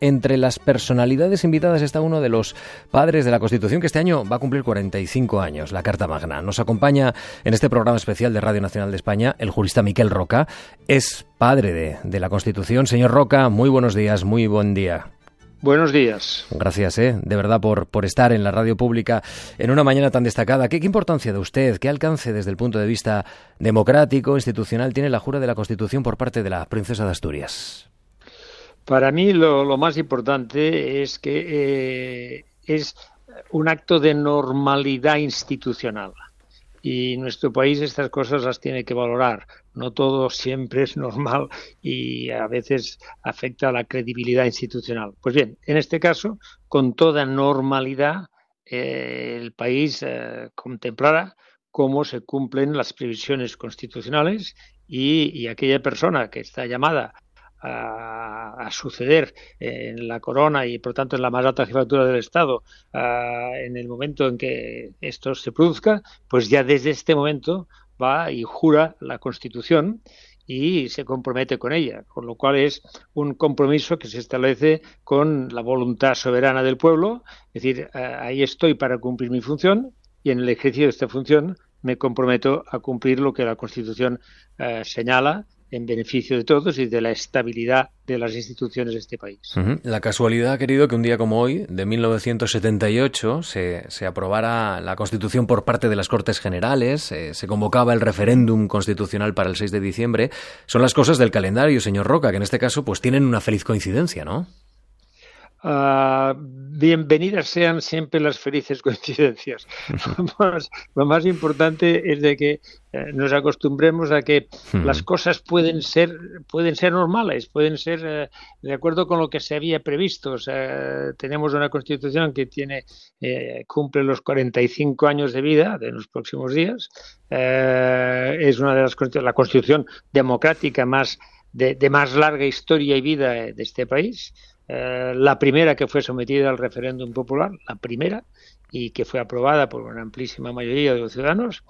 Entre las personalidades invitadas está uno de los padres de la Constitución que este año va a cumplir 45 años, la Carta Magna. Nos acompaña en este programa especial de Radio Nacional de España el jurista Miquel Roca. Es padre de, de la Constitución. Señor Roca, muy buenos días, muy buen día. Buenos días. Gracias, ¿eh? de verdad, por, por estar en la radio pública en una mañana tan destacada. ¿Qué, ¿Qué importancia de usted, qué alcance desde el punto de vista democrático, institucional, tiene la jura de la Constitución por parte de la princesa de Asturias? Para mí lo, más importante es que eh, es un acto de normalidad institucional. Y nuestro país estas cosas las tiene que valorar. No todo siempre es normal y a veces afecta a la credibilidad institucional. Pues bien, en este caso, con toda normalidad, eh, el país eh, contemplará cómo se cumplen las previsiones constitucionales y, aquella persona que está llamada a, suceder en la corona y por tanto en la más alta jefatura del Estado en el momento en que esto se produzca, pues ya desde este momento va y jura la Constitución y se compromete con ella, con lo cual es un compromiso que se establece con la voluntad soberana del pueblo, es decir, ahí estoy para cumplir mi función y en el ejercicio de esta función me comprometo a cumplir lo que la Constitución eh, señala en beneficio de todos y de la estabilidad de las instituciones de este país. La casualidad, querido, que un día como hoy, de 1978, se, se aprobara la Constitución por parte de las Cortes Generales, eh, se convocaba el referéndum constitucional para el 6 de diciembre, son las cosas del calendario, señor Roca, que en este caso pues tienen una feliz coincidencia, ¿no? Uh, bienvenidas sean siempre las felices coincidencias. lo más importante es de que eh, nos acostumbremos a que hmm. las cosas pueden ser pueden ser normales, pueden ser eh, de acuerdo con lo que se había previsto. O sea, tenemos una constitución que tiene eh, cumple los 45 años de vida de los próximos días. es una de las la constitución democrática más de, de más larga historia y vida de este país. Eh, la primera que fue sometida al referéndum popular, la primera, y que fue aprobada por una amplísima mayoría de los ciudadanos,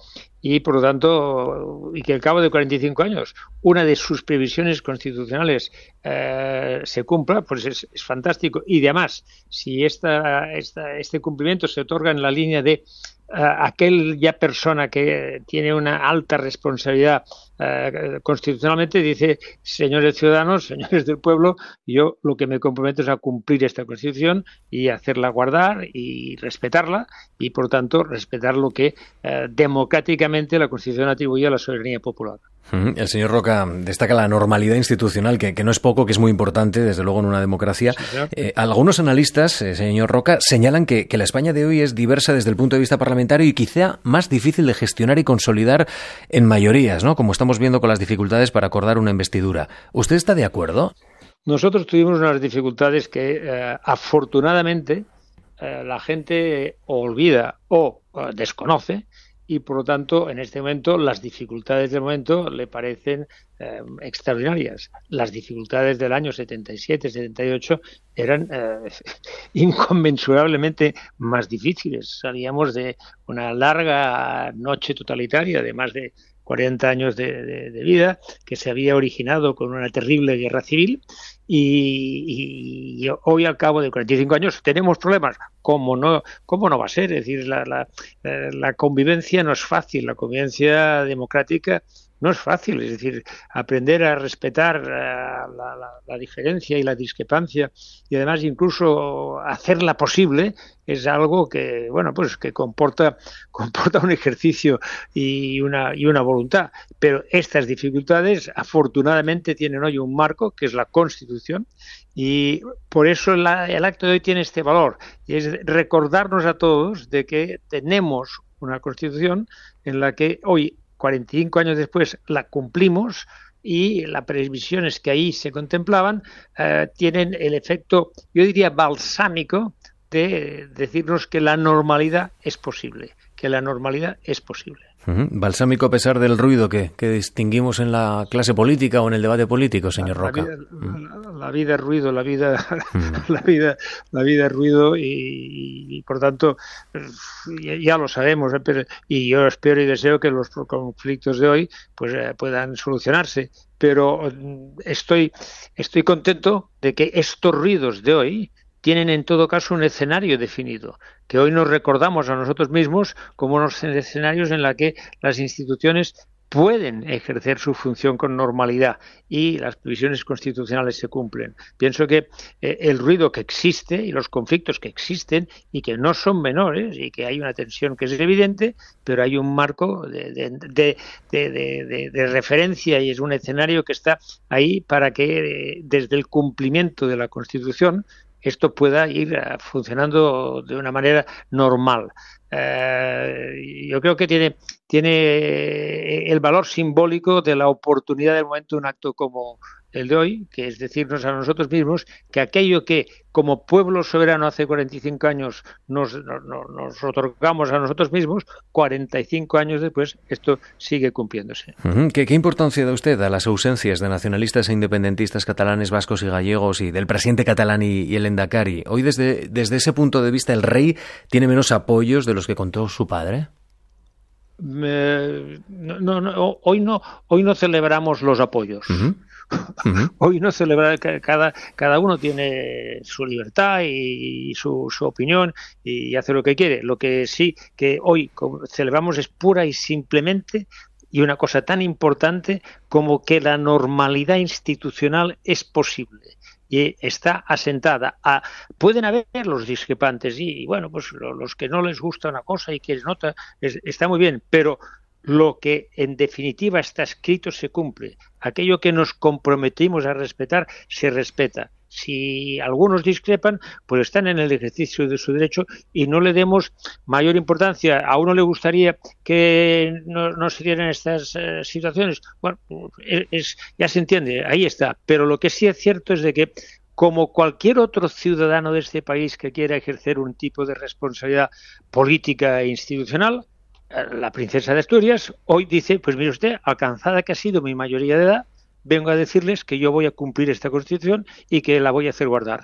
y por lo tanto, y que al cabo de 45 años una de sus previsiones constitucionales eh, se cumpla, pues es, fantástico. Y además, si esta, esta, este cumplimiento se otorga en la línea de aquella persona que tiene una alta responsabilidad eh, constitucionalmente dice, señores ciudadanos, señores del pueblo, yo lo que me comprometo es a cumplir esta constitución y hacerla guardar y respetarla y por tanto respetar lo que democráticamente la constitución atribuye a la soberanía popular. El señor Roca destaca la normalidad institucional, que, no es poco, que es muy importante, desde luego, en una democracia. Eh, algunos analistas, eh, señor Roca, señalan que, la España de hoy es diversa desde el punto de vista parlamentario y quizá más difícil de gestionar y consolidar en mayorías, ¿no? Como estamos viendo con las dificultades para acordar una investidura. ¿Usted está de acuerdo? Nosotros tuvimos unas dificultades que, eh, afortunadamente, la gente olvida o desconoce y por lo tanto en este momento las dificultades del momento le parecen eh, extraordinarias. Las dificultades del año 77, 78 eran eh, inconmensurablemente más difíciles. Salíamos de una larga noche totalitaria de más de 40 años de, vida que se había originado con una terrible guerra civil y, hoy al cabo de 45 años tenemos problemas. ¿Cómo no, cómo no va a ser? Es decir, la, la, eh, la convivencia no es fácil, la convivencia democrática no es fácil, es decir, aprender a respetar eh, la, diferencia y la discrepancia y además incluso hacerla posible es algo que, bueno, pues que comporta, comporta un ejercicio y una, y una voluntad. Pero estas dificultades afortunadamente tienen hoy un marco que es la Constitución y por eso el acto de hoy tiene este valor es recordarnos a todos de que tenemos una Constitución en la que hoy 45 años después la cumplimos y las previsiones que ahí se contemplaban eh, tienen el efecto, yo diría, balsámico de decirnos que la normalidad es posible, que la normalidad es posible. Balsámico a pesar del ruido que, distinguimos en la clase política o en el debate político, señor Roca. La vida, es ruido, la vida, la vida, la vida es ruido y, por tanto ya, lo sabemos. ¿eh? y yo espero y deseo que los conflictos de hoy pues eh, puedan solucionarse. Pero mm, estoy, estoy contento de que estos ruidos de hoy tienen en todo caso un escenario definido, que hoy nos recordamos a nosotros mismos como unos escenarios en los que las instituciones pueden ejercer su función con normalidad y las previsiones constitucionales se cumplen. Pienso que eh, el ruido que existe y los conflictos que existen y que no son menores y que hay una tensión que es evidente, pero hay un marco de, referencia y es un escenario que está ahí para que eh, desde el cumplimiento de la Constitución esto pueda ir eh, funcionando de una manera normal. Eh, yo creo que tiene, tiene el valor simbólico de la oportunidad del momento de un acto como, el de hoy, que es decirnos a nosotros mismos que aquello que como pueblo soberano hace 45 años nos, nos, otorgamos a nosotros mismos, 45 años después esto sigue cumpliéndose. ¿Qué, importancia da usted a las ausencias de nacionalistas e independentistas catalanes, vascos y gallegos y del presidente catalán y, el Endacari? Hoy desde, desde ese punto de vista el rey tiene menos apoyos de los que contó su padre. no, no, hoy no hoy no celebramos los apoyos. Hoy no celebrar, cada, cada uno tiene su libertad y, su, su, opinión y hace lo que quiere. Lo que sí que hoy celebramos es pura y simplemente y una cosa tan importante como que la normalidad institucional es posible y está asentada. A, pueden haber los discrepantes y, bueno, pues los que no les gusta una cosa y que les nota, está muy bien, pero lo que en definitiva está escrito se cumple. Aquello que nos comprometimos a respetar se respeta. Si algunos discrepan, pues están en el ejercicio de su derecho y no le demos mayor importancia. A uno le gustaría que no, se dieran estas eh, situaciones. Bueno, es, ya se entiende, ahí está. Pero lo que sí es cierto es de que como cualquier otro ciudadano de este país que quiera ejercer un tipo de responsabilidad política e institucional, la princesa de Asturias hoy dice, pues mire usted, alcanzada que ha sido mi mayoría de edad, vengo a decirles que yo voy a cumplir esta constitución y que la voy a hacer guardar.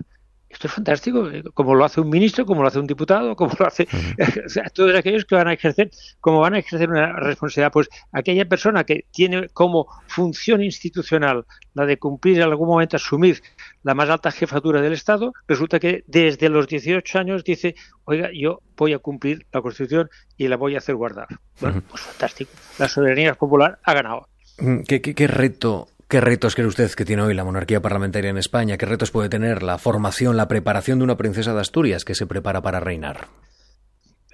Esto es fantástico, eh, como lo hace un ministro, como lo hace un diputado, como lo hace todos aquellos que van a ejercer, como van a ejercer una responsabilidad, pues aquella persona que tiene como función institucional la de cumplir en algún momento, asumir la más alta jefatura del Estado, resulta que desde los 18 años dice, oiga, yo voy a cumplir la Constitución y la voy a hacer guardar. Bueno, pues fantástico. La soberanía popular ha ganado. Mm, ¿Qué, qué, qué reto ¿Qué retos cree usted que tiene hoy la monarquía parlamentaria en España? ¿Qué retos puede tener la formación, la preparación de una princesa de Asturias que se prepara para reinar?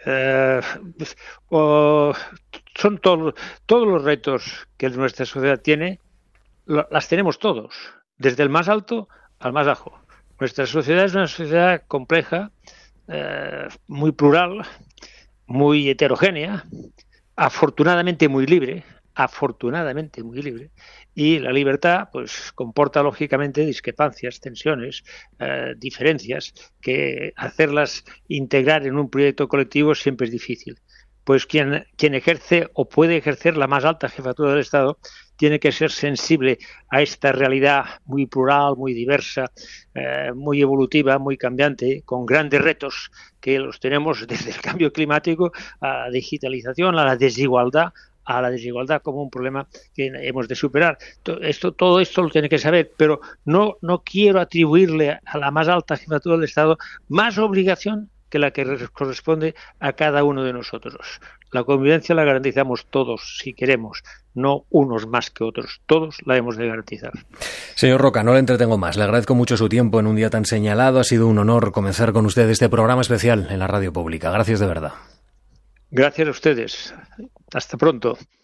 Eh, pues, son todos los retos que nuestra sociedad tiene, las tenemos todos, desde el más alto al más bajo. Nuestra sociedad es una sociedad compleja, eh, muy plural, muy heterogénea, afortunadamente muy libre, afortunadamente muy libre, y la libertad pues comporta lógicamente discrepancias, tensiones, eh, diferencias, que hacerlas integrar en un proyecto colectivo siempre es difícil. Pues quien, quien ejerce o puede ejercer la más alta jefatura del Estado tiene que ser sensible a esta realidad muy plural, muy diversa, eh, muy evolutiva, muy cambiante, con grandes retos que los tenemos desde el cambio climático a la digitalización, a la desigualdad, a la desigualdad como un problema que hemos de superar. Esto, todo esto lo tiene que saber, pero no, no quiero atribuirle a la más alta jefatura del Estado más obligación que la que corresponde a cada uno de nosotros. La convivencia la garantizamos todos, si queremos, no unos más que otros. Todos la hemos de garantizar. Señor Roca, no le entretengo más. Le agradezco mucho su tiempo en un día tan señalado. Ha sido un honor comenzar con usted este programa especial en la radio pública. Gracias de verdad. Gracias a ustedes. Hasta pronto.